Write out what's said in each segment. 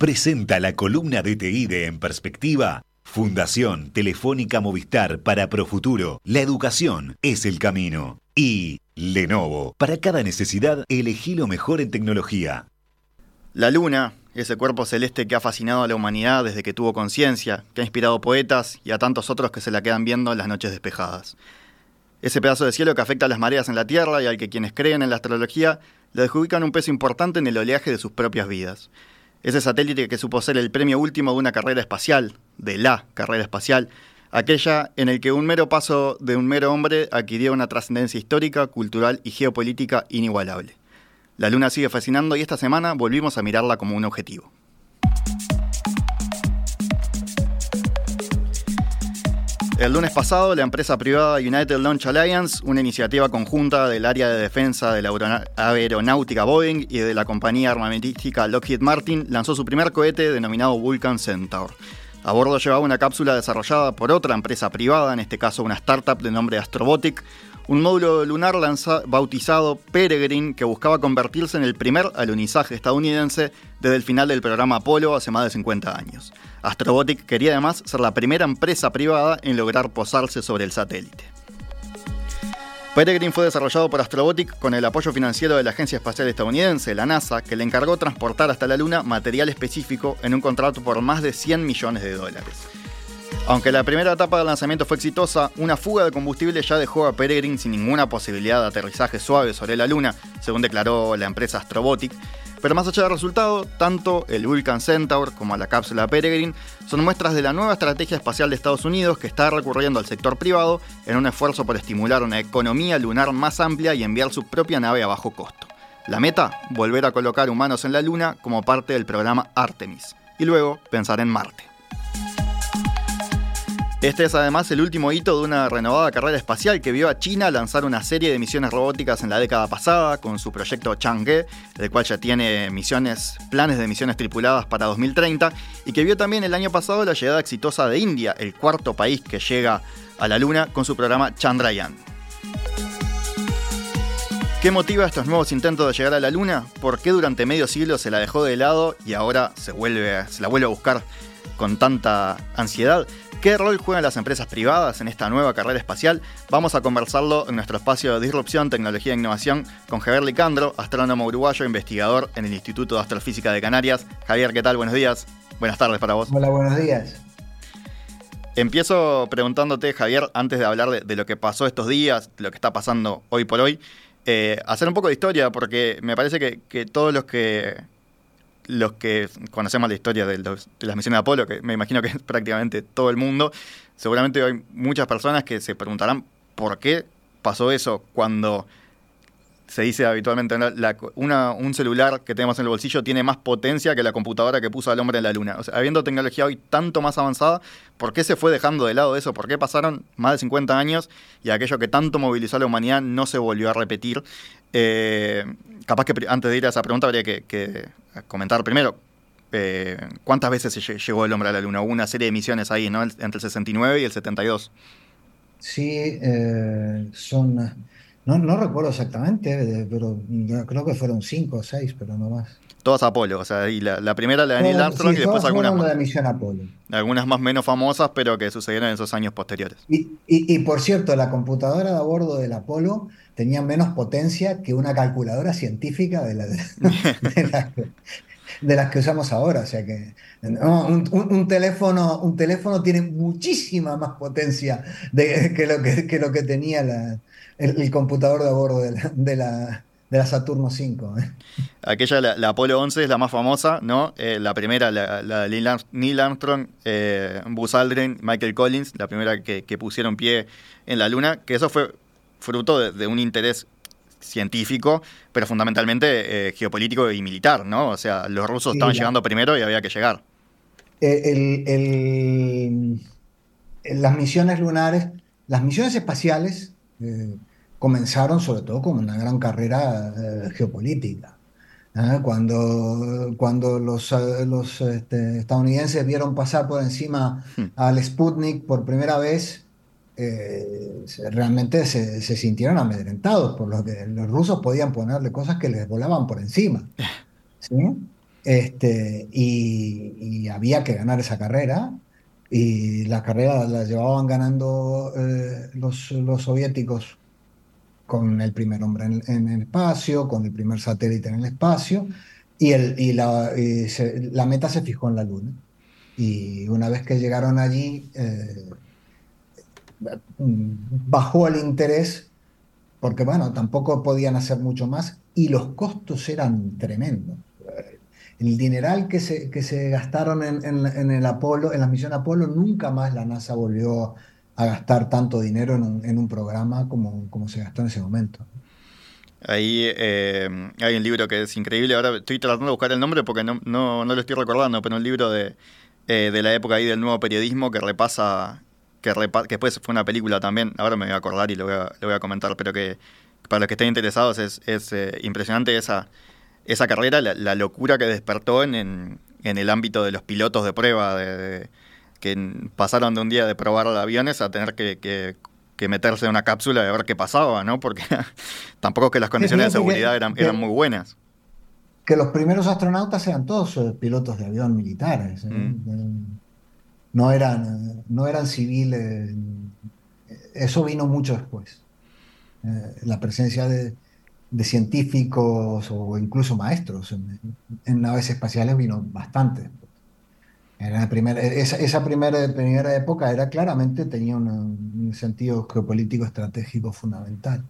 presenta la columna DTI de En Perspectiva. Fundación Telefónica Movistar para Profuturo. La educación es el camino. Y Lenovo. Para cada necesidad, elegí lo mejor en tecnología. La luna, ese cuerpo celeste que ha fascinado a la humanidad desde que tuvo conciencia, que ha inspirado poetas y a tantos otros que se la quedan viendo en las noches despejadas. Ese pedazo de cielo que afecta a las mareas en la Tierra y al que quienes creen en la astrología le adjudican un peso importante en el oleaje de sus propias vidas. Ese satélite que supo ser el premio último de una carrera espacial, de la carrera espacial, aquella en el que un mero paso de un mero hombre adquirió una trascendencia histórica, cultural y geopolítica inigualable. La Luna sigue fascinando y esta semana volvimos a mirarla como un objetivo. El lunes pasado, la empresa privada United Launch Alliance, una iniciativa conjunta del área de defensa de la aeronáutica Boeing y de la compañía armamentística Lockheed Martin, lanzó su primer cohete denominado Vulcan Centaur. A bordo llevaba una cápsula desarrollada por otra empresa privada, en este caso una startup de nombre Astrobotic, un módulo lunar bautizado Peregrine que buscaba convertirse en el primer alunizaje estadounidense desde el final del programa Apolo hace más de 50 años. Astrobotic quería además ser la primera empresa privada en lograr posarse sobre el satélite. Peregrine fue desarrollado por Astrobotic con el apoyo financiero de la Agencia Espacial Estadounidense, la NASA, que le encargó transportar hasta la Luna material específico en un contrato por más de 100 millones de dólares. Aunque la primera etapa del lanzamiento fue exitosa, una fuga de combustible ya dejó a Peregrine sin ninguna posibilidad de aterrizaje suave sobre la Luna, según declaró la empresa Astrobotic. Pero más allá del resultado, tanto el Vulcan Centaur como la cápsula Peregrine son muestras de la nueva estrategia espacial de Estados Unidos que está recurriendo al sector privado en un esfuerzo por estimular una economía lunar más amplia y enviar su propia nave a bajo costo. La meta, volver a colocar humanos en la Luna como parte del programa Artemis, y luego pensar en Marte. Este es además el último hito de una renovada carrera espacial que vio a China lanzar una serie de misiones robóticas en la década pasada con su proyecto Chang'e, el cual ya tiene misiones, planes de misiones tripuladas para 2030 y que vio también el año pasado la llegada exitosa de India, el cuarto país que llega a la Luna con su programa Chandrayaan. ¿Qué motiva estos nuevos intentos de llegar a la Luna? ¿Por qué durante medio siglo se la dejó de lado y ahora se, vuelve, se la vuelve a buscar con tanta ansiedad? ¿Qué rol juegan las empresas privadas en esta nueva carrera espacial? Vamos a conversarlo en nuestro espacio de disrupción, tecnología e innovación con Javier Licandro, astrónomo uruguayo, investigador en el Instituto de Astrofísica de Canarias. Javier, ¿qué tal? Buenos días. Buenas tardes para vos. Hola, buenos días. Empiezo preguntándote, Javier, antes de hablar de, lo que pasó estos días, de lo que está pasando hoy por hoy, eh, hacer un poco de historia, porque me parece que todos los que los que conocemos la historia de, las misiones de Apolo, que me imagino que es prácticamente todo el mundo, seguramente hay muchas personas que se preguntarán por qué pasó eso cuando se dice habitualmente, un celular que tenemos en el bolsillo tiene más potencia que la computadora que puso al hombre en la luna. O sea, habiendo tecnología hoy tanto más avanzada, ¿por qué se fue dejando de lado eso? ¿Por qué pasaron más de 50 años y aquello que tanto movilizó a la humanidad no se volvió a repetir? Eh, capaz que antes de ir a esa pregunta habría que, comentar primero. Eh, ¿Cuántas veces llegó el hombre a la luna? Hubo una serie de misiones ahí, ¿no? Entre el 69 y el 72. Sí, eh, son no, no recuerdo exactamente, pero creo que fueron cinco o seis, pero no más. Todas Apolo, o sea, y la, primera la de Neil Armstrong y después algunas más. De misión Apolo. Algunas más menos famosas, pero que sucedieron en esos años posteriores. Y, y, por cierto, la computadora de a bordo del Apolo tenía menos potencia que una calculadora científica de, la, de, las que usamos ahora. O sea que un, teléfono, un teléfono tiene muchísima más potencia de, que, lo que, que lo que tenía la, el, computador de a bordo de la, de la, Saturno 5. ¿eh? Aquella, la, Apolo 11 es la más famosa, ¿no? Eh, la primera, la, de Neil Armstrong, eh, Buzz Aldrin, Michael Collins, la primera que, pusieron pie en la Luna, que eso fue fruto de, un interés científico, pero fundamentalmente geopolítico y militar, ¿no? O sea, los rusos estaban llegando primero y había que llegar. las misiones lunares, las misiones espaciales comenzaron sobre todo como una gran carrera eh, geopolítica. ¿eh? Cuando, cuando los, eh, los este, estadounidenses vieron pasar por encima hmm. al Sputnik por primera vez, realmente se, se, sintieron amedrentados, por lo que los rusos podían ponerle cosas que les volaban por encima. ¿sí? Este, y, había que ganar esa carrera. Y la carrera la llevaban ganando eh, los, los, soviéticos con el primer hombre en, el espacio, con el primer satélite en el espacio, y, el, y, la, la, meta se fijó en la Luna. Y una vez que llegaron allí, eh, bajó el interés, porque bueno, tampoco podían hacer mucho más, y los costos eran tremendos el dineral que se, que se gastaron en, el Apolo, en la misión Apolo, nunca más la NASA volvió a gastar tanto dinero en un, programa como, como se gastó en ese momento. Ahí eh, hay un libro que es increíble. Ahora estoy tratando de buscar el nombre porque no, no, lo estoy recordando, pero un libro de, eh, de la época ahí del nuevo periodismo que repasa, que, que después fue una película también. Ahora me voy a acordar y lo voy a, lo voy a comentar, pero que para los que estén interesados es, es eh, impresionante esa, esa carrera, la, locura que despertó en, en, el ámbito de los pilotos de prueba, de, que pasaron de un día de probar aviones a tener que, que, meterse en una cápsula y ver qué pasaba, ¿no? Porque tampoco es que las condiciones de seguridad eran, eran muy buenas. Que los primeros astronautas eran todos eh, pilotos de avión militares. ¿eh? Mm. No, eran, no eran civiles. Eso vino mucho después. Eh, la presencia de, de científicos o incluso maestros en, naves espaciales vino bastante. Era primera, esa, esa primera, primera época era claramente, tenía un, sentido geopolítico estratégico fundamental,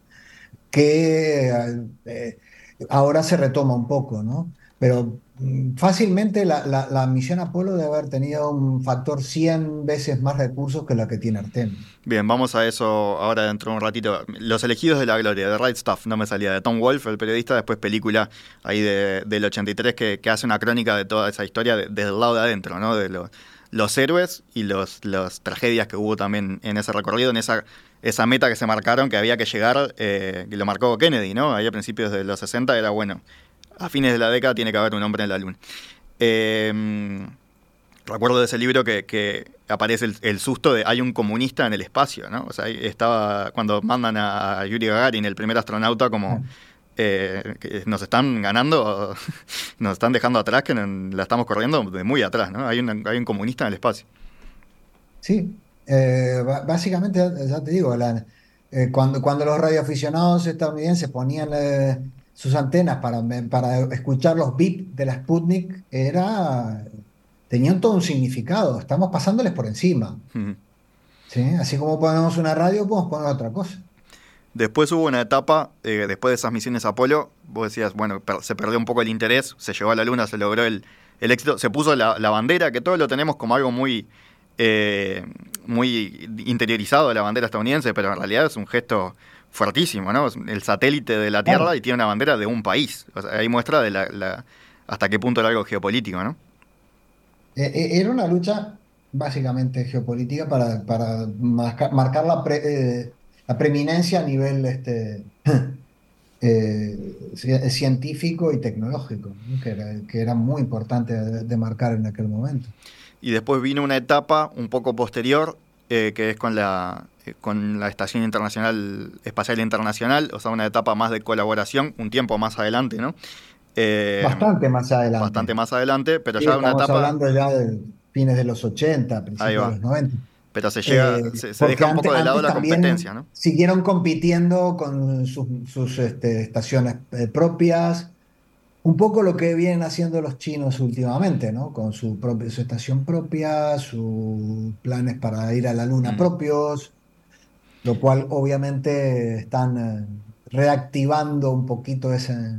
que eh, ahora se retoma un poco, ¿no? Pero mm, fácilmente la, misión Apolo debe haber tenido un factor 100 veces más recursos que la que tiene Artemis. Bien, vamos a eso ahora dentro de un ratito. Los elegidos de la gloria, de Right Stuff, no me salía, de Tom Wolfe, el periodista, después película ahí del 83 que, hace una crónica de toda esa historia desde el lado de adentro, ¿no? De los héroes y las los tragedias que hubo también en ese recorrido, en esa, esa meta que se marcaron, que había que llegar, eh, que lo marcó Kennedy, ¿no? Ahí a principios de los 60 era bueno a fines de la década tiene que haber un hombre en la luna. Eh, recuerdo de ese libro que, aparece el, susto de hay un comunista en el espacio, ¿no? O sea, estaba cuando mandan a Yuri Gagarin, el primer astronauta, como eh, nos están ganando, nos están dejando atrás, que la estamos corriendo de muy atrás, ¿no? Hay un, hay un comunista en el espacio. Sí, eh, básicamente, ya te digo, cuando, cuando los radioaficionados estadounidenses ponían sus antenas para, para escuchar los bip de la Sputnik era, tenían todo un significado. Estamos pasándoles por encima. ¿Sí? Así como ponemos una radio, podemos poner otra cosa. Después hubo una etapa, eh, después de esas misiones Apolo, vos decías, bueno, se perdió un poco el interés, se llegó a la Luna, se logró el, éxito, se puso la, bandera, que todos lo tenemos como algo muy, eh, muy interiorizado de la bandera estadounidense, pero en realidad es un gesto fuertísimo, ¿no? El satélite de la Tierra y tiene una bandera de un país. ahí muestra de la, hasta qué punto era algo geopolítico, ¿no? Eh, eh, era una lucha básicamente geopolítica para, para marcar, la, eh, la, preeminencia a nivel este, científico y tecnológico, que, era, que, era, muy importante de, marcar en aquel momento. Y después vino una etapa un poco posterior, que es con la, eh, con la Estación Internacional Espacial Internacional, o sea, una etapa más de colaboración, un tiempo más adelante, ¿no? Eh, bastante más adelante. Bastante más adelante, pero ya una etapa... hablando ya de fines de los 80, principios de los 90. Pero se llega, eh, se, deja un poco de lado la competencia, ¿no? Siguieron compitiendo con sus, este, estaciones propias, un poco lo que vienen haciendo los chinos últimamente, ¿no? Con su, propia, su estación propia, sus planes para ir a la luna mm. propios, lo cual obviamente están eh, reactivando un poquito ese,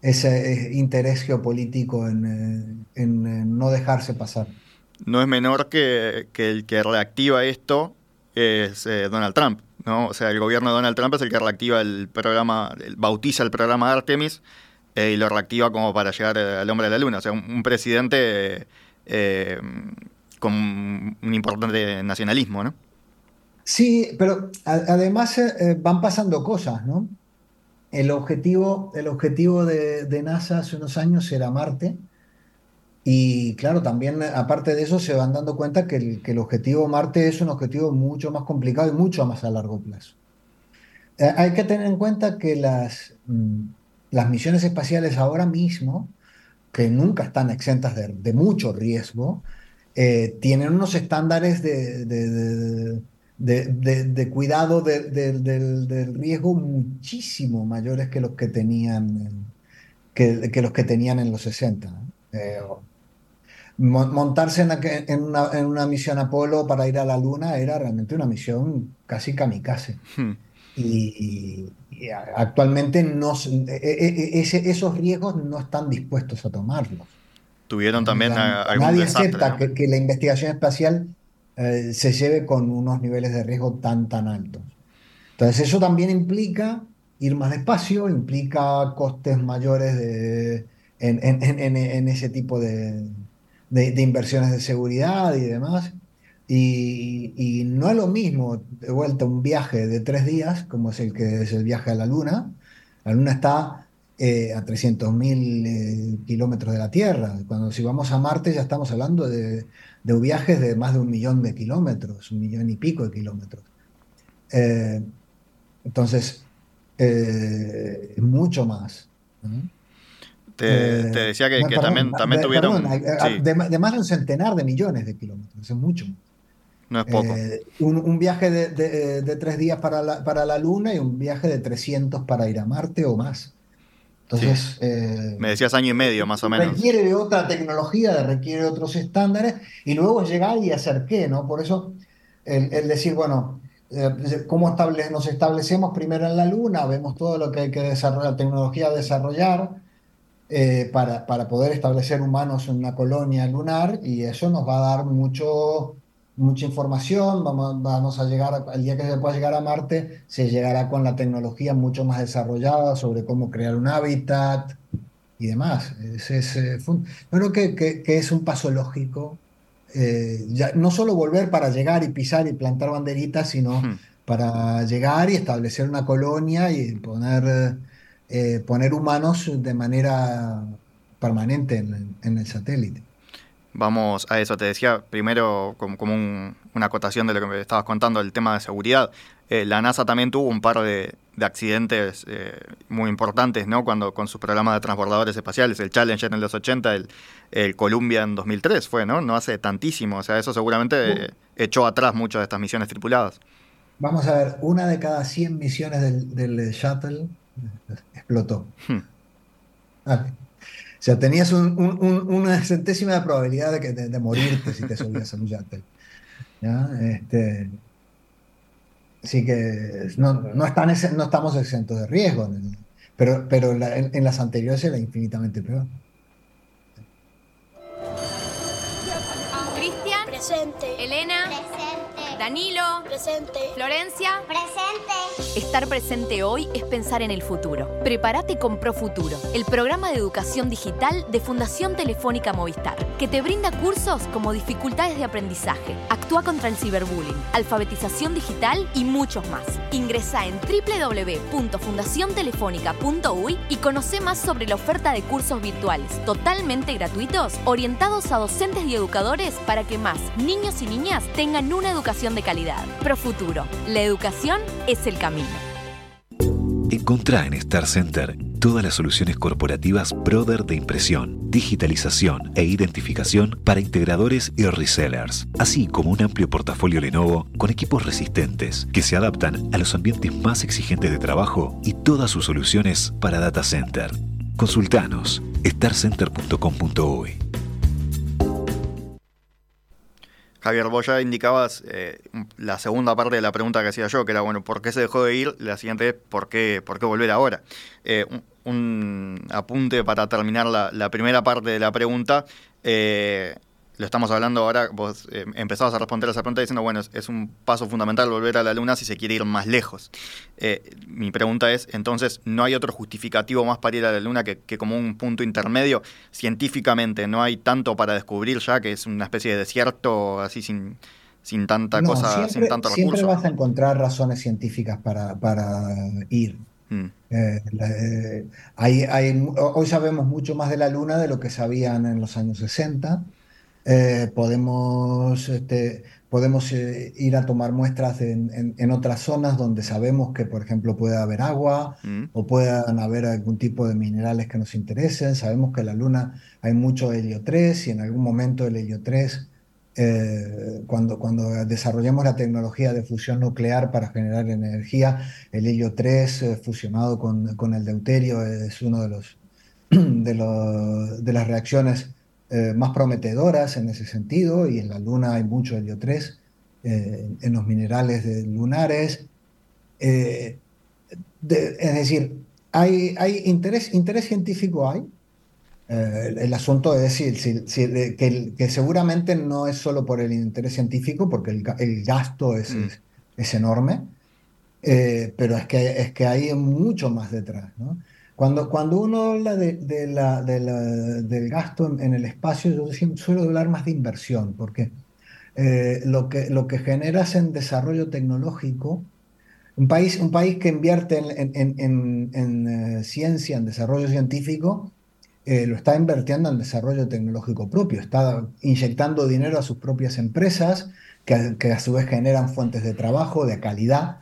ese eh, interés geopolítico en, eh, no dejarse pasar. No es menor que, el que reactiva esto es Donald Trump. ¿no? O sea, el gobierno de Donald Trump es el que reactiva el programa, bautiza el programa Artemis y lo reactiva como para llegar al hombre de la luna. O sea, un, presidente con un importante nacionalismo, ¿no? Sí, pero además eh, eh, van pasando cosas, ¿no? El objetivo, el objetivo de, NASA hace unos años era Marte. Y claro, también aparte de eso se van dando cuenta que el, que el objetivo Marte es un objetivo mucho más complicado y mucho más a largo plazo. Eh, hay que tener en cuenta que las, mm, las misiones espaciales ahora mismo que nunca están exentas de, mucho riesgo, eh, tienen unos estándares de, de cuidado del, riesgo muchísimo mayores que los que tenían, que, los que tenían en los 60. Eh, montarse en, una, misión Apolo para ir a la Luna era realmente una misión casi kamikaze. Hmm. Y, actualmente no, e, e, e, esos riesgos no están dispuestos a tomarlos. Tuvieron también algún Nadie acepta que, la investigación espacial eh, se lleve con unos niveles de riesgo tan, tan altos. Entonces eso también implica ir más despacio, implica costes mayores de, en, ese tipo de, de, inversiones de seguridad y demás. Y, no es lo mismo, de vuelta, un viaje de tres días, como es el que es el viaje a la Luna. La Luna está eh, a 300.000 eh, kilómetros de la Tierra. Cuando si vamos a Marte ya estamos hablando de, de viajes de más de un millón de kilómetros, un millón y pico de kilómetros. Eh, entonces, es mucho más. Te, decía que, también, también tuvieron... de, más de un centenar de millones de kilómetros, es mucho. No es poco. un, viaje de, tres días para la, para la Luna y un viaje de 300 para ir a Marte o más. Entonces, eh, me decías año y medio más o menos. Requiere de otra tecnología, requiere de otros estándares y luego llegar y hacer qué, ¿no? Por eso el, decir, bueno, eh, ¿cómo nos establecemos primero en la Luna? Vemos todo lo que hay que desarrollar, tecnología a desarrollar eh, para, para poder establecer humanos en una colonia lunar y eso nos va a dar mucho mucha información, vamos, vamos a llegar, al día que se pueda llegar a Marte, se llegará con la tecnología mucho más desarrollada sobre cómo crear un hábitat y demás. Es, es, eh, creo que, que, es un paso lógico. Eh, ya, no solo volver para llegar y pisar y plantar banderitas, sino para llegar y establecer una colonia y poner, eh, poner humanos de manera permanente en, en el satélite. Vamos a eso, te decía primero como, una acotación de lo que me estabas contando, el tema de seguridad. Eh, la NASA también tuvo un par de, accidentes eh, muy importantes, ¿no? Cuando con sus programas de transbordadores espaciales, el Challenger en los 80, el, el Columbia en 2003 fue, ¿no? No hace tantísimo, o sea, eso seguramente echó atrás muchas de estas misiones tripuladas. Vamos a ver, una de cada 100 misiones del, shuttle explotó. Hmm. Sea, tenías una centésima de probabilidad de, que, de, morirte si te subías a un yate. Este, así que no, no estamos exentos de riesgo, pero, pero en, las anteriores era infinitamente peor. Presente. Elena. Presente. Danilo. Presente. Florencia. Presente. Estar presente hoy es pensar en el futuro. Prepárate con Profuturo, el programa de educación digital de Fundación Telefónica Movistar, que te brinda cursos como dificultades de aprendizaje, actúa contra el ciberbullying, alfabetización digital y muchos más. Ingresa en www.fundaciontelefónica.uy y conoce más sobre la oferta de cursos virtuales totalmente gratuitos orientados a docentes y educadores para que más niños y niñas tengan una educación de calidad. Profuturo, la educación es el camino. Encontrá en Star Center todas las soluciones corporativas Brother de impresión, digitalización e identificación para integradores y resellers, así como un amplio portafolio Lenovo con equipos resistentes que se adaptan a los ambientes más exigentes de trabajo y todas sus soluciones para data center. Consultanos starcenter.com.uy Javier, vos ya indicabas eh, la segunda parte de la pregunta que hacía yo, que era, bueno, ¿por qué se dejó de ir? La siguiente es, ¿por qué, por qué volver ahora? Eh, un, apunte para terminar la, la, primera parte de la pregunta. Eh, lo estamos hablando ahora, vos eh, empezabas a responder a esa pregunta diciendo, bueno, es, un paso fundamental volver a la Luna si se quiere ir más lejos. Eh, mi pregunta es, entonces, ¿no hay otro justificativo más para ir a la Luna que, como un punto intermedio? Científicamente, ¿no hay tanto para descubrir ya que es una especie de desierto así sin, sin tanta cosa, sin tanto recurso? Siempre vas a encontrar razones científicas para, para ir. Mm. Eh, hay, hay, hoy sabemos mucho más de la Luna de lo que sabían en los años 60. Eh, podemos este, podemos eh, ir a tomar muestras en, en, otras zonas donde sabemos que, por ejemplo, puede haber agua mm. o puedan haber algún tipo de minerales que nos interesen. Sabemos que en la Luna hay mucho helio 3 y en algún momento el helio 3, eh, cuando, cuando desarrollemos la tecnología de fusión nuclear para generar energía, el helio 3 eh, fusionado con, con, el deuterio es uno de, los, de, los, de las reacciones eh, más prometedoras en ese sentido, y en la Luna hay mucho helio 3 eh, en los minerales lunares. Eh, es decir, hay, hay interés, interés científico hay. el asunto es decir, que, que, seguramente no es solo por el interés científico, porque el, el gasto es, mm. es, es enorme, pero es que, es que hay mucho más detrás. ¿no? Cuando, cuando uno habla de, del gasto en, el espacio, yo suelo hablar más de inversión, porque eh, lo, que, lo que generas en desarrollo tecnológico, un país, un país que invierte en, en, eh, ciencia, en desarrollo científico, eh, lo está invirtiendo en desarrollo tecnológico propio, está inyectando dinero a sus propias empresas, que, que a su vez generan fuentes de trabajo de calidad,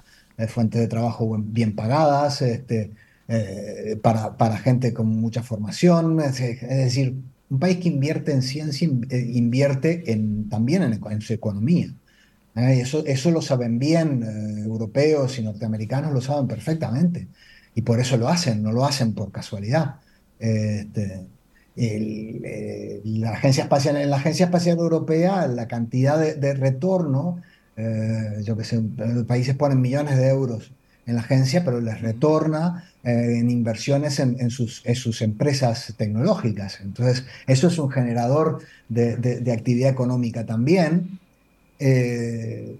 fuentes de trabajo bien pagadas, este, eh, para, para, gente con mucha formación. Es, decir, un país que invierte en ciencia eh, invierte también en, su economía. ¿eh? eso, eso lo saben bien europeos y norteamericanos, lo saben perfectamente. Y por eso lo hacen, no lo hacen por casualidad. Este, la agencia espacial, en la Agencia Espacial Europea, la cantidad de, retorno, yo que sé, países ponen millones de euros en la agencia, pero les retorna eh, en inversiones en, sus, sus, empresas tecnológicas. Entonces, eso es un generador de, actividad económica también. Eh,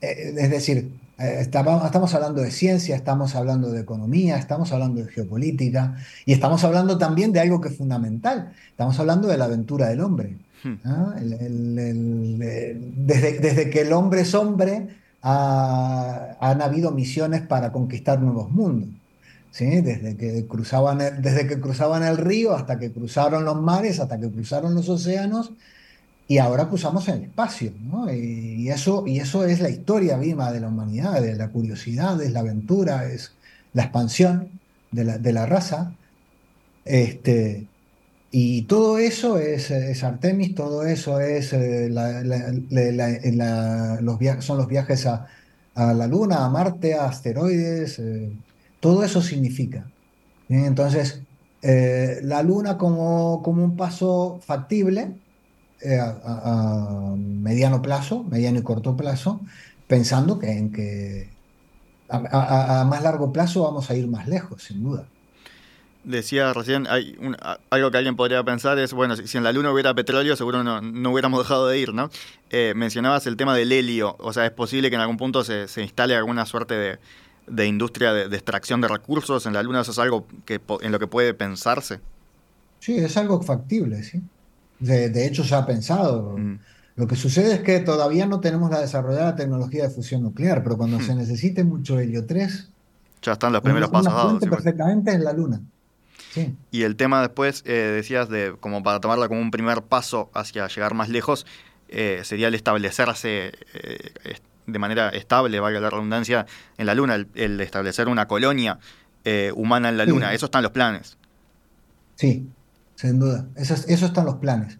eh, es decir, estamos, estamos hablando de ciencia, estamos hablando de economía, estamos hablando de geopolítica y estamos hablando también de algo que es fundamental. Estamos hablando de la aventura del hombre. Hmm. desde, desde que el hombre es hombre, han habido misiones para conquistar nuevos mundos. ¿sí? Desde, que cruzaban el, desde que cruzaban el río hasta que cruzaron los mares, hasta que cruzaron los océanos, y ahora cruzamos el espacio. Y, eso, y eso es la historia viva de la humanidad, de la curiosidad, es la aventura, es la expansión de la, de la raza. Este, y todo eso es, Artemis, todo eso es eh, los son los viajes a, la Luna, a Marte, a asteroides, eh, todo eso significa. Entonces, eh, la Luna como, como, un paso factible a, mediano plazo, mediano y corto plazo, pensando que, en que a más largo plazo vamos a ir más lejos, sin duda. Decía recién, hay algo que alguien podría pensar es, bueno, si, en la Luna hubiera petróleo, seguro no, no hubiéramos dejado de ir, ¿no? Eh, mencionabas el tema del helio, o sea, es posible que en algún punto se, instale alguna suerte de, industria de, extracción de recursos en la Luna, ¿eso es algo que, en lo que puede pensarse? Sí, es algo factible, sí. De, hecho, se ha pensado. Mm. Lo que sucede es que todavía no tenemos la desarrollada tecnología de fusión nuclear, pero cuando mm. se necesite mucho helio 3... Ya están los primeros pasos dados. perfectamente en la Luna. Y el tema después, eh, decías, de como para tomarla como un primer paso hacia llegar más lejos, eh, sería el establecerse eh, de manera estable, valga la redundancia, en la Luna, el, establecer una colonia humana en la Luna. Eso están los planes. Sí, sin duda. Eso, eso están los planes.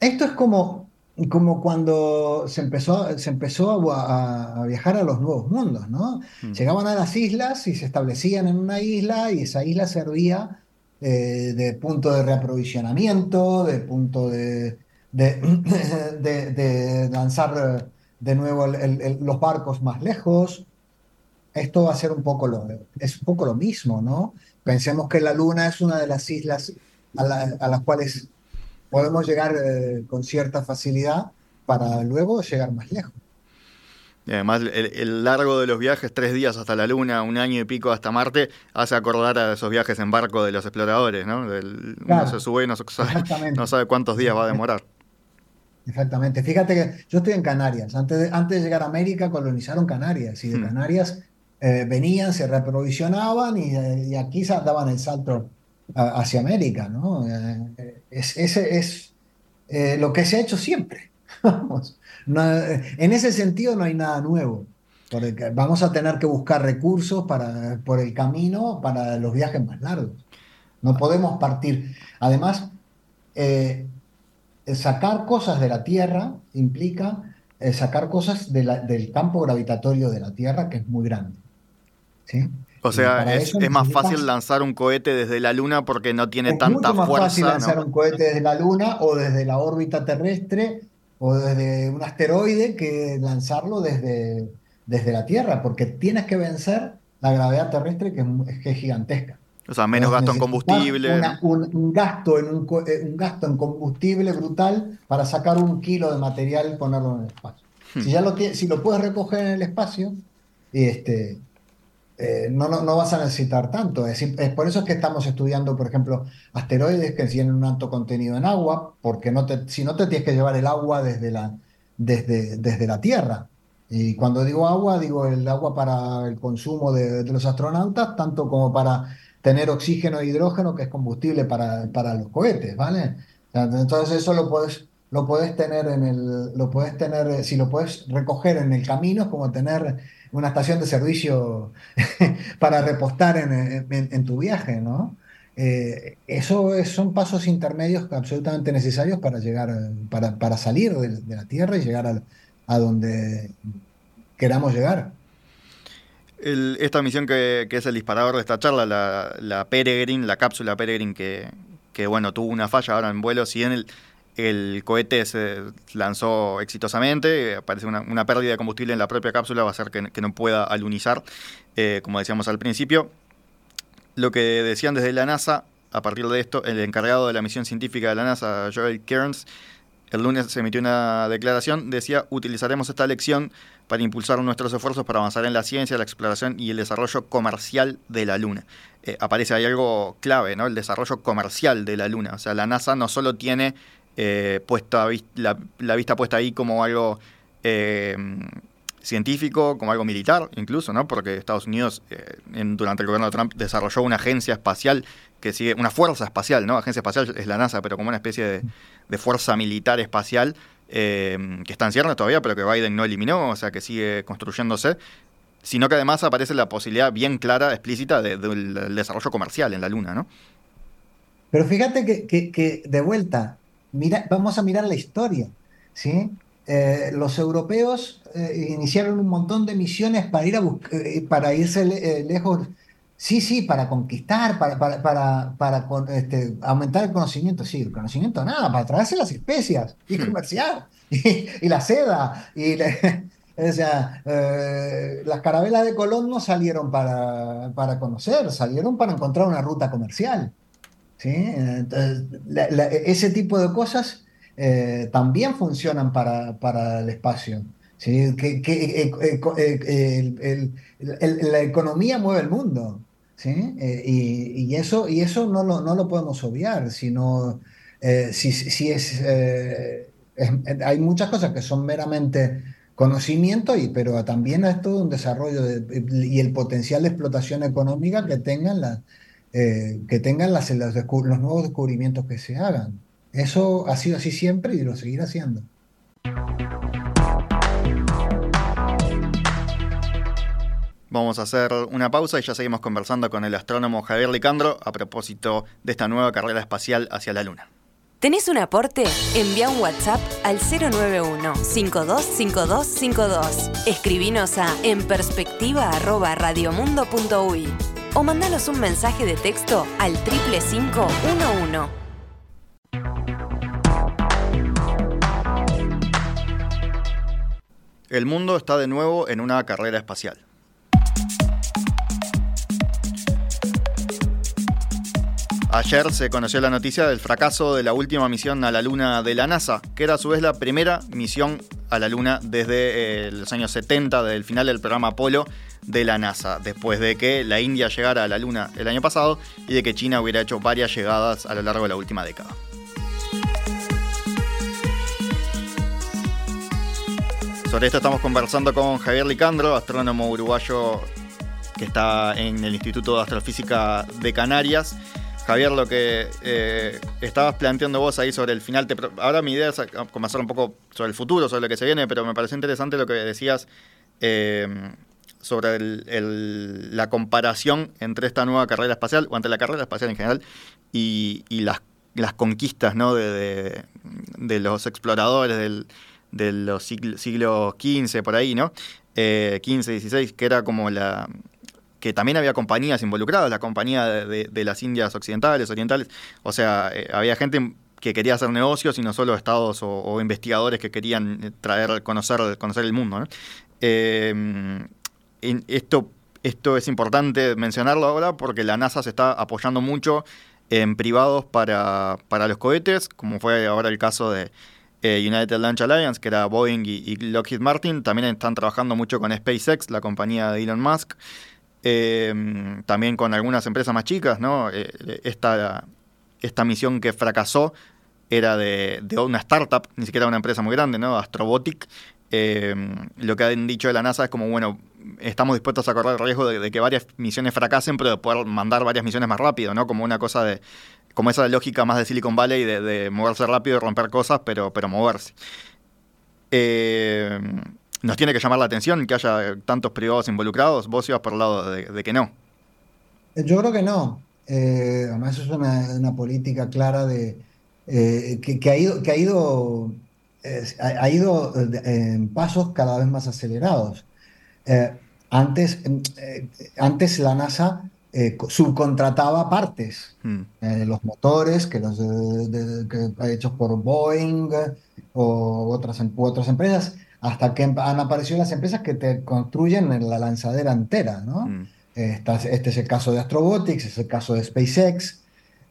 Esto es como, como cuando se empezó, se empezó a, viajar a los nuevos mundos, ¿no? Mm. Llegaban a las islas y se establecían en una isla y esa isla servía eh, de punto de reaprovisionamiento, de punto de, de, lanzar de nuevo los barcos más lejos. Esto va a ser un poco lo, es un poco lo mismo, ¿no? Pensemos que la Luna es una de las islas a, las cuales podemos llegar eh, con cierta facilidad para luego llegar más lejos. Y además, el, largo de los viajes, tres días hasta la Luna, un año y pico hasta Marte, hace acordar a esos viajes en barco de los exploradores, ¿no? uno se sube y no sabe, cuántos días va a demorar. Exactamente. Fíjate que yo estoy en Canarias. Antes de, antes de llegar a América, colonizaron Canarias. Y de hmm. Canarias eh, venían, se reprovisionaban y, aquí daban el salto hacia América, ¿no? Eh, es, ese es eh, lo que se ha hecho siempre. en ese sentido no hay nada nuevo. Porque vamos a tener que buscar recursos para, por el camino para los viajes más largos. No podemos partir. Además, eh, sacar cosas de la Tierra implica eh, sacar cosas del campo gravitatorio de la Tierra, que es muy grande. ¿sí? O sea, es, más fácil lanzar un cohete desde la Luna porque no tiene tanta fuerza. Es más fácil lanzar un cohete desde la Luna o desde la órbita terrestre o desde un asteroide que lanzarlo desde, desde la Tierra, porque tienes que vencer la gravedad terrestre que es, gigantesca. O sea, menos gasto en combustible. un, gasto en eh, un, gasto en combustible brutal para sacar un kilo de material y ponerlo en el espacio. Hmm. Si, ya lo, si lo puedes recoger en el espacio, este, eh, no, no, vas a necesitar tanto. Es, por eso es que estamos estudiando, por ejemplo, asteroides que tienen un alto contenido en agua, porque no te, si no te tienes que llevar el agua desde la, desde, desde la Tierra. Y cuando digo agua, digo el agua para el consumo de, los astronautas, tanto como para tener oxígeno e hidrógeno, que es combustible para, para los cohetes, ¿vale? Entonces eso lo puedes, lo puedes tener en el, lo puedes tener, si lo puedes recoger en el camino, es como tener una estación de servicio para repostar en, tu viaje, ¿no? Eh, eso son pasos intermedios absolutamente necesarios para llegar, para, salir de, la Tierra y llegar a, donde queramos llegar. esta misión que, es el disparador de esta charla, la, la Peregrine, la cápsula Peregrine que, que, bueno, tuvo una falla ahora en vuelo, si en el, el cohete se lanzó exitosamente, aparece una, pérdida de combustible en la propia cápsula, va a hacer que, no pueda alunizar, eh, como decíamos al principio. Lo que decían desde la NASA, a partir de esto, el encargado de la misión científica de la NASA, Joel Kearns, el lunes se emitió una declaración, decía, utilizaremos esta lección para impulsar nuestros esfuerzos para avanzar en la ciencia, la exploración y el desarrollo comercial de la Luna. Eh, aparece ahí algo clave, ¿no? El desarrollo comercial de la Luna. O sea, la NASA no solo tiene eh, puesta, la, vista puesta ahí como algo eh, científico, como algo militar incluso, ¿no? Porque Estados Unidos eh, durante el gobierno de Trump desarrolló una agencia espacial que sigue, una fuerza espacial, ¿no? Agencia espacial es la NASA, pero como una especie de, fuerza militar espacial que está en ciernes todavía, pero que Biden no eliminó, o sea que sigue construyéndose sino que además aparece la posibilidad bien clara, explícita, del desarrollo comercial en la Luna, ¿no? Pero fíjate que de vuelta, vamos a mirar la historia. ¿sí? Eh, los europeos eh, iniciaron un montón de misiones para, ir a eh, para irse lejos. Sí, sí, para conquistar, para, para, para, este, aumentar el conocimiento. Sí, el conocimiento nada, para traerse las especias y hmm. comerciar. Y, la seda. Y o sea, las carabelas de Colón no salieron para, para conocer, salieron para encontrar una ruta comercial. Ese tipo de cosas eh, también funcionan para, para el espacio. ¿sí? Que, eh, eh, la economía mueve el mundo. ¿sí? y, eso, y eso no lo, no lo podemos obviar, sino si, si es, hay muchas cosas que son meramente conocimiento, y, pero también es todo un desarrollo y el potencial de explotación económica que tengan las eh, que tengan las, los nuevos descubrimientos que se hagan. Eso ha sido así siempre y lo seguirá haciendo. Vamos a hacer una pausa y ya seguimos conversando con el astrónomo Javier Licandro a propósito de esta nueva carrera espacial hacia la Luna. ¿Tenés un aporte? Envía un WhatsApp al 091-525252. Escribinos a enperspectiva.radiomundo.uy o mandanos un mensaje de texto al 55511. El mundo está de nuevo en una carrera espacial. Ayer se conoció la noticia del fracaso de la última misión a la Luna de la NASA, que era a su vez la primera misión a la Luna desde eh, los años 70, del final del programa Apolo de la NASA, después de que la India llegara a la Luna el año pasado y de que China hubiera hecho varias llegadas a lo largo de la última década. Sobre esto estamos conversando con Javier Licandro, astrónomo uruguayo que está en el Instituto de Astrofísica de Canarias. Javier, lo que eh, estabas planteando vos ahí sobre el final, ahora mi idea es conversar un poco sobre el futuro, sobre lo que se viene, pero me pareció interesante lo que decías eh, sobre la comparación entre esta nueva carrera espacial, o entre la carrera espacial en general, y, las, conquistas ¿no? de, los exploradores de los siglos XV, por ahí, ¿no? Eh, 15, 16, que era como la, que también había compañías involucradas, la compañía de, las Indias occidentales, orientales, o sea, eh, había gente que quería hacer negocios y no solo estados o, investigadores que querían eh, traer, conocer, conocer el mundo. Em, esto, esto es importante mencionarlo ahora porque la NASA se está apoyando mucho en privados para, los cohetes, como fue ahora el caso de eh, United Launch Alliance, que era Boeing y Lockheed Martin. También están trabajando mucho con SpaceX, la compañía de Elon Musk. Em, también con algunas empresas más chicas, ¿no? Eh, esta, esta misión que fracasó era de, una startup, ni siquiera una empresa muy grande, ¿no? Astrobotic. Em, lo que han dicho de la NASA es como, bueno, estamos dispuestos a correr el riesgo de, que varias misiones fracasen, pero de poder mandar varias misiones más rápido, ¿no? Como una cosa de, como esa lógica más de Silicon Valley de, de moverse rápido y romper cosas, pero, pero moverse. Eh, nos tiene que llamar la atención que haya tantos privados involucrados. Vos ibas por el lado de, que no. Yo creo que no. Eh, además es una, política clara de eh, que, ha ido, que ha ido, ha ido en pasos cada vez más acelerados. Eh, antes, antes la NASA subcontrataba partes, hmm. los motores que los que hechos por Boeing o otras, otras empresas hasta que han aparecido las empresas que te construyen la lanzadera entera, ¿no? Mm. este es el caso de Astrobotics, es el caso de SpaceX,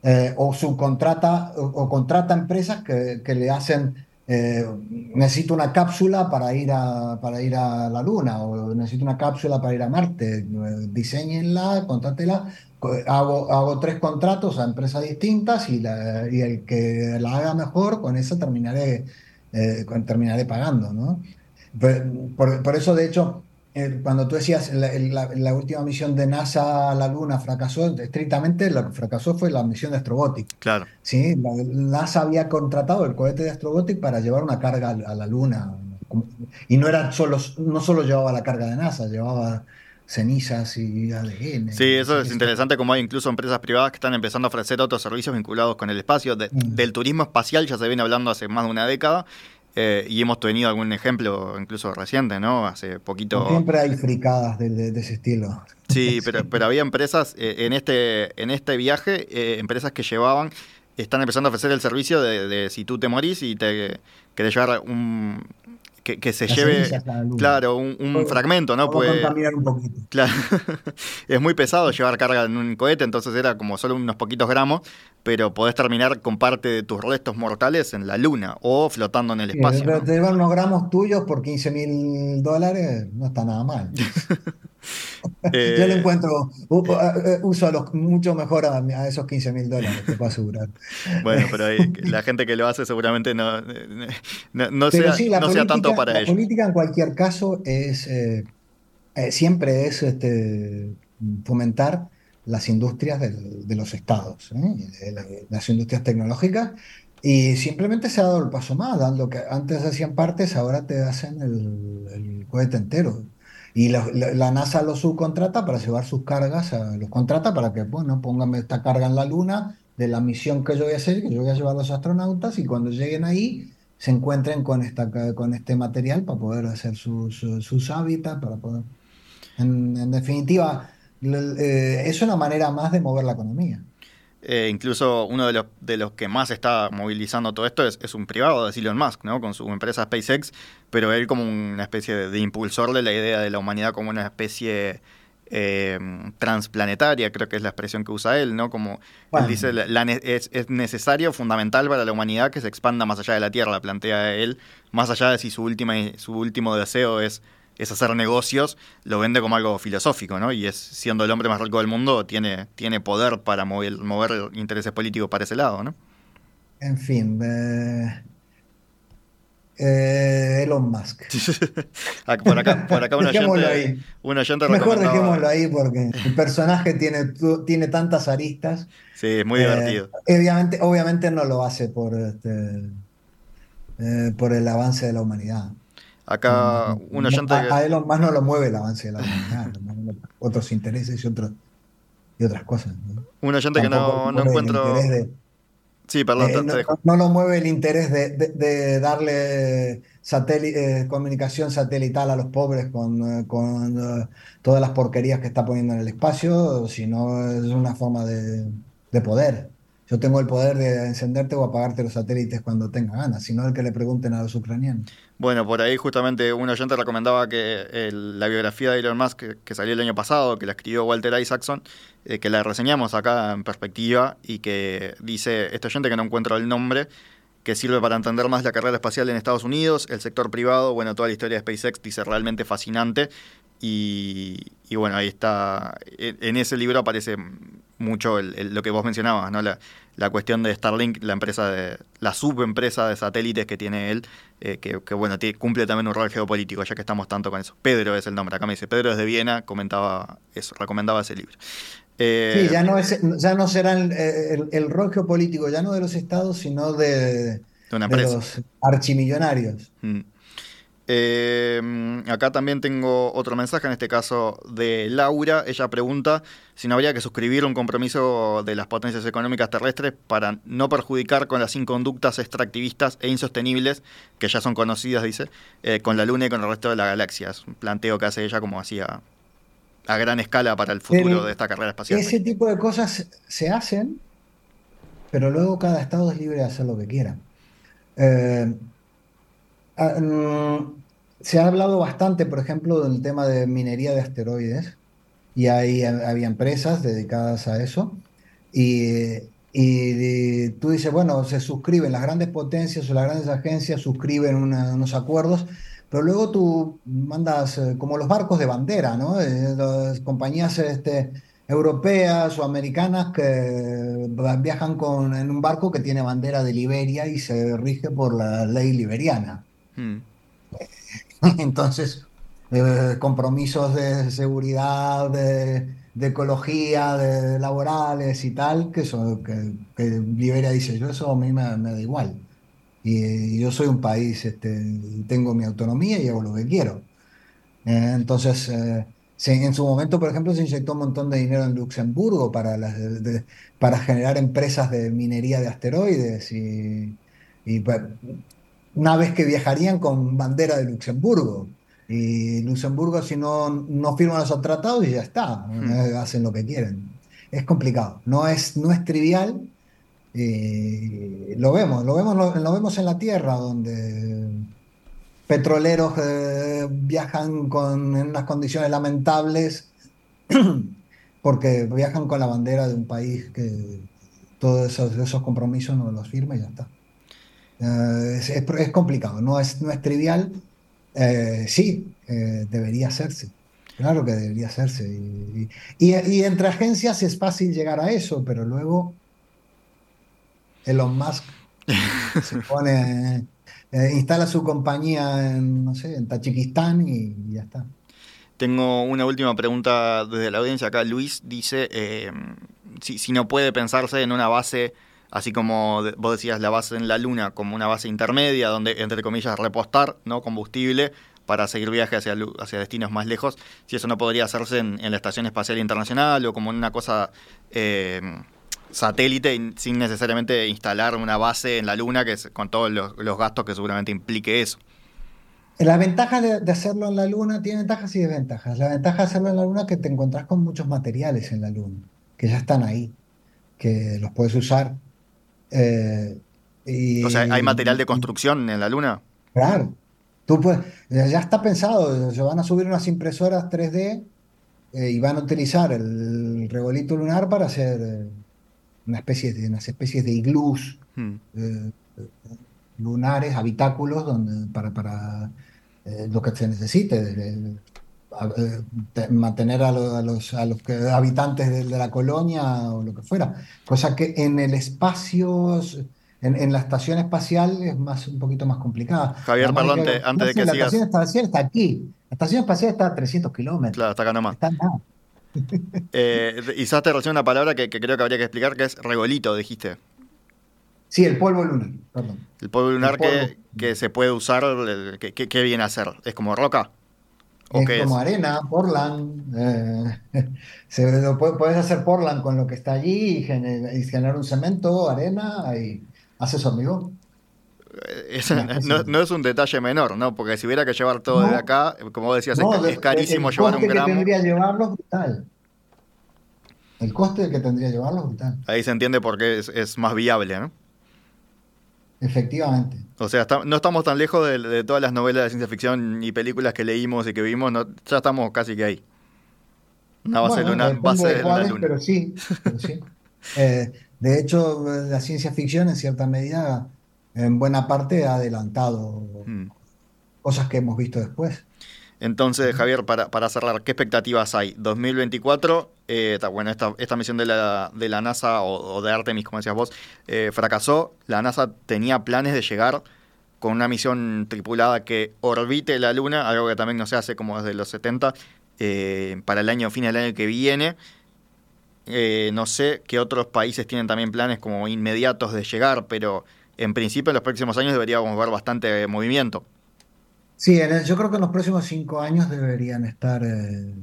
eh, o subcontrata o, contrata empresas que, le hacen, eh, necesito una cápsula para ir, a, para ir a la Luna, o necesito una cápsula para ir a Marte, eh, diseñenla, contrátela, hago, hago tres contratos a empresas distintas y, y el que la haga mejor, con eso terminaré eh, terminaré pagando, ¿no? Por, eso, de hecho, eh, cuando tú decías la, la, última misión de NASA a la Luna fracasó, estrictamente lo que fracasó fue la misión de Astrobotic. Claro. Sí, NASA había contratado el cohete de Astrobotic para llevar una carga a la Luna. Y no era solo, no solo llevaba la carga de NASA, llevaba cenizas y ADN. Sí, eso es interesante como hay incluso empresas privadas que están empezando a ofrecer otros servicios vinculados con el espacio. Mm. Del turismo espacial ya se viene hablando hace más de una década eh, y hemos tenido algún ejemplo incluso reciente, ¿no? Hace poquito... Siempre hay fricadas de, ese estilo. Sí, pero, pero había empresas eh, en, este, en este viaje, eh, empresas que llevaban, están empezando a ofrecer el servicio de, de si tú te morís y te querés llevar un, que, se lleve, claro, un, fragmento, ¿no? Puede contaminar un poquito. Claro, es muy pesado llevar carga en un cohete, entonces era como solo unos poquitos gramos, pero podés terminar con parte de tus restos mortales en la luna o flotando en el espacio. Te llevan unos gramos tuyos por 15 mil dólares, no está nada mal. Eh, Yo le encuentro eh, uso los, mucho mejor a, esos 15 mil dólares, te puedo asegurar. Bueno, pero la gente que lo hace seguramente no, no, sea, tanto para ellos. La política en cualquier caso es eh, siempre es este, fomentar las industrias de los estados, las industrias tecnológicas, y simplemente se ha dado el paso más, dando que antes hacían partes, ahora te hacen el, el cohete entero. Y la, NASA los subcontrata para llevar sus cargas, los contrata para que, bueno, pónganme esta carga en la Luna de la misión que yo voy a hacer, que yo voy a llevar a los astronautas, y cuando lleguen ahí se encuentren con, esta, con este material para poder hacer sus, sus hábitats, para poder... En, definitiva, eh, es una manera más de mover la economía. Eh, incluso uno de los, de los que más está movilizando todo esto es, un privado de Elon Musk, ¿no? con su empresa SpaceX, pero él como una especie de, impulsor de la idea de la humanidad como una especie eh, transplanetaria, creo que es la expresión que usa él, ¿no? Como él dice, es, es, necesario, fundamental para la humanidad que se expanda más allá de la Tierra, plantea él, más allá de si su, última, su último deseo es es hacer negocios, lo vende como algo filosófico, ¿no? Y es siendo el hombre más rico del mundo, tiene, tiene poder para mover, mover intereses políticos para ese lado, ¿no? En fin, eh, eh, Elon Musk. Ah, por acá, por acá ahí. Mejor dejémoslo ahí porque el personaje tiene, tiene tantas aristas. Sí, es muy divertido. Eh, obviamente, obviamente no lo hace por, este, por el avance de la humanidad. Acá un oyente... A, a Elon Musk no lo mueve el avance de la humanidad, otros intereses y, otros, y otras cosas. Un oyente que no, no encuentro... Sí, perdón, eh, no, lo mueve el interés de, darle eh, comunicación satelital a los pobres con, eh, todas las porquerías que está poniendo en el espacio, sino es una forma de, poder. Yo tengo el poder de encenderte o apagarte los satélites cuando tenga ganas, sino el que le pregunten a los ucranianos. Bueno, por ahí justamente un oyente recomendaba que la biografía de Elon Musk, que, salió el año pasado, que la escribió Walter Isaacson, eh, que la reseñamos acá en perspectiva y que dice este oyente que no encuentro el nombre, que sirve para entender más la carrera espacial en Estados Unidos, el sector privado, bueno, toda la historia de SpaceX dice realmente fascinante. Y, bueno, ahí está, en ese libro aparece mucho lo que vos mencionabas, ¿no? La, la cuestión de Starlink, la empresa de la subempresa de satélites que tiene él, eh, que, bueno, cumple también un rol geopolítico, ya que estamos tanto con eso. Pedro es el nombre, acá me dice, Pedro desde Viena comentaba eso, recomendaba ese libro. Eh, sí, ya no, es, ya no será el, rol geopolítico, ya no de los estados, sino de, los archimillonarios. Mm. Eh, acá también tengo otro mensaje, en este caso de Laura. Ella pregunta si no habría que suscribir un compromiso de las potencias económicas terrestres para no perjudicar con las inconductas extractivistas e insostenibles, que ya son conocidas, dice, eh, con la Luna y con el resto de la galaxia. Es un planteo que hace ella como hacía a gran escala para el futuro de esta carrera espacial. Ese tipo de cosas se hacen, pero luego cada estado es libre de hacer lo que quiera. Eh, Ah, mm, se ha hablado bastante, por ejemplo, del tema de minería de asteroides y ahí había empresas dedicadas a eso. Y, y, tú dices, bueno, se suscriben las grandes potencias o las grandes agencias, suscriben unos acuerdos, pero luego tú mandas eh, como los barcos de bandera, ¿no? Eh, las compañías este, europeas o americanas que viajan con, en un barco que tiene bandera de Liberia y se rige por la ley liberiana. Hmm. Entonces, eh, compromisos de seguridad, de, ecología, de laborales y tal, que, son, que, Liberia dice, yo eso a mí me, da igual. Y, yo soy un país, este, tengo mi autonomía y hago lo que quiero. Eh, entonces, eh, en su momento, por ejemplo, se inyectó un montón de dinero en Luxemburgo para, para generar empresas de minería de asteroides y, y naves que viajarían con bandera de Luxemburgo. Y Luxemburgo, si no, no firman los tratados, y ya está, hmm. eh, hacen lo que quieren. Es complicado, no es, no es trivial. lo vemos, lo vemos, lo, vemos en la Tierra, donde petroleros eh, viajan con, en unas condiciones lamentables porque viajan con la bandera de un país que todos esos, esos compromisos no los firma y ya está. Eh, es, complicado, no es, no es trivial. Eh, sí, eh, debería hacerse. Claro que debería hacerse. Y, entre agencias es fácil llegar a eso, pero luego Elon Musk se pone, instala su compañía en, no sé, en Tachikistán y, ya está. Tengo una última pregunta desde la audiencia acá. Luis dice si, si no puede pensarse en una base así como vos decías la base en la Luna como una base intermedia donde, entre comillas, repostar ¿no? combustible para seguir viaje hacia, hacia destinos más lejos, si eso no podría hacerse en, la Estación Espacial Internacional o como en una cosa eh, satélite sin necesariamente instalar una base en la Luna que es, con todos los, gastos que seguramente implique eso. La ventaja de, de, hacerlo en la Luna tiene ventajas y desventajas. La ventaja de hacerlo en la Luna es que te encontrás con muchos materiales en la Luna, que ya están ahí, que los puedes usar eh, o sea, ¿hay material de construcción en la Luna? Claro. Tú puedes, ya está pensado, se van a subir unas impresoras 3D eh, y van a utilizar el regolito lunar para hacer eh, una especie de, unas especies de iglús hmm. lunares, habitáculos, donde, para, para lo que se necesite, mantener a, los, a los habitantes de, la colonia o lo que fuera. Cosa que en el espacio, En, la estación espacial es más, un poquito más complicada. Javier, perdón, antes de que la sigas. La estación espacial está aquí. La estación espacial está a 300 kilómetros. Claro, está acá nomás. Está acá. eh, usaste recién una palabra que, creo que habría que explicar, que es regolito, dijiste. Sí, el polvo lunar, perdón. El polvo lunar Que, se puede usar, ¿qué viene a ser? ¿Es como roca? Es como arena, Portland. Eh, puedes hacer Portland con lo que está allí y, generar un cemento, arena y haces hormigón. Eh, no, es un detalle menor, ¿no? Porque si hubiera que llevar todo de acá, como decías, es, carísimo llevar un gramo. El coste que tendría llevarlo es brutal. El coste que tendría llevarlo es brutal. Ahí se entiende por qué es más viable, ¿no? Efectivamente. O sea, no estamos tan lejos de, todas las novelas de ciencia ficción y películas que leímos y que vimos, ya estamos casi que ahí. Una base, luna, base de, la luna. Pero sí, eh, de hecho, la ciencia ficción en cierta medida, en buena parte, ha adelantado hmm. cosas que hemos visto después. Entonces, Javier, para, para cerrar, ¿qué expectativas hay? 2024, eh, bueno, esta, esta, misión de la, de la NASA o, de Artemis, como decías vos, eh, fracasó. La NASA tenía planes de llegar con una misión tripulada que orbite la Luna, algo que también no se hace como desde los 70, eh, para el año, fin del año que viene. no sé qué otros países tienen también planes como inmediatos de llegar, pero en principio en los próximos años deberíamos ver bastante movimiento. Sí, yo creo que en los próximos cinco años deberían estar eh,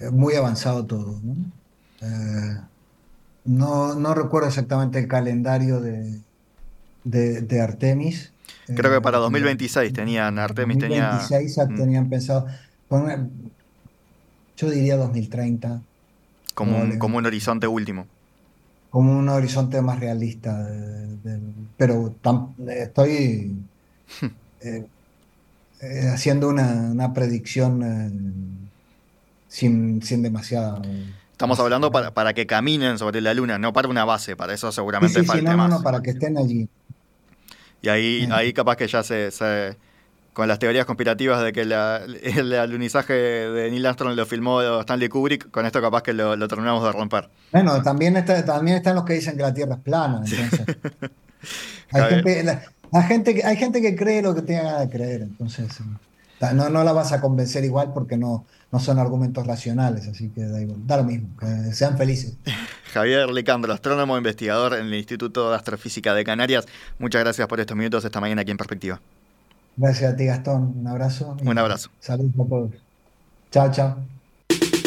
eh, muy avanzado todo. Eh, ¿no? ¿no? recuerdo exactamente el calendario de, de, Artemis. Creo que para 2026 tenían Artemis. 2026 mm. tenían pensado. Yo diría 2030. Como un, como un horizonte último. Como un horizonte más realista. pero estoy. Eh, haciendo una, predicción eh, sin, sin demasiada... Estamos hablando para, para, que caminen sobre la luna, no para una base, para eso seguramente sí, no, No, no, para que estén allí. Y ahí, ahí capaz que ya se, con las teorías conspirativas de que el alunizaje de Neil Armstrong lo filmó Stanley Kubrick, con esto capaz que lo, terminamos de romper. Bueno, también, está, también están los que dicen que la Tierra es plana. hay, gente, hay gente, que, hay gente que cree lo que tenga de creer, entonces no, no la vas a convencer igual porque no, no son argumentos racionales, así que da, igual, da lo mismo, que sean felices. Javier Licandro, astrónomo investigador en el Instituto de Astrofísica de Canarias, muchas gracias por estos minutos esta mañana aquí en Perspectiva. Gracias a ti, Gastón. Un abrazo. Un abrazo. Saludos a todos. Chao, chao.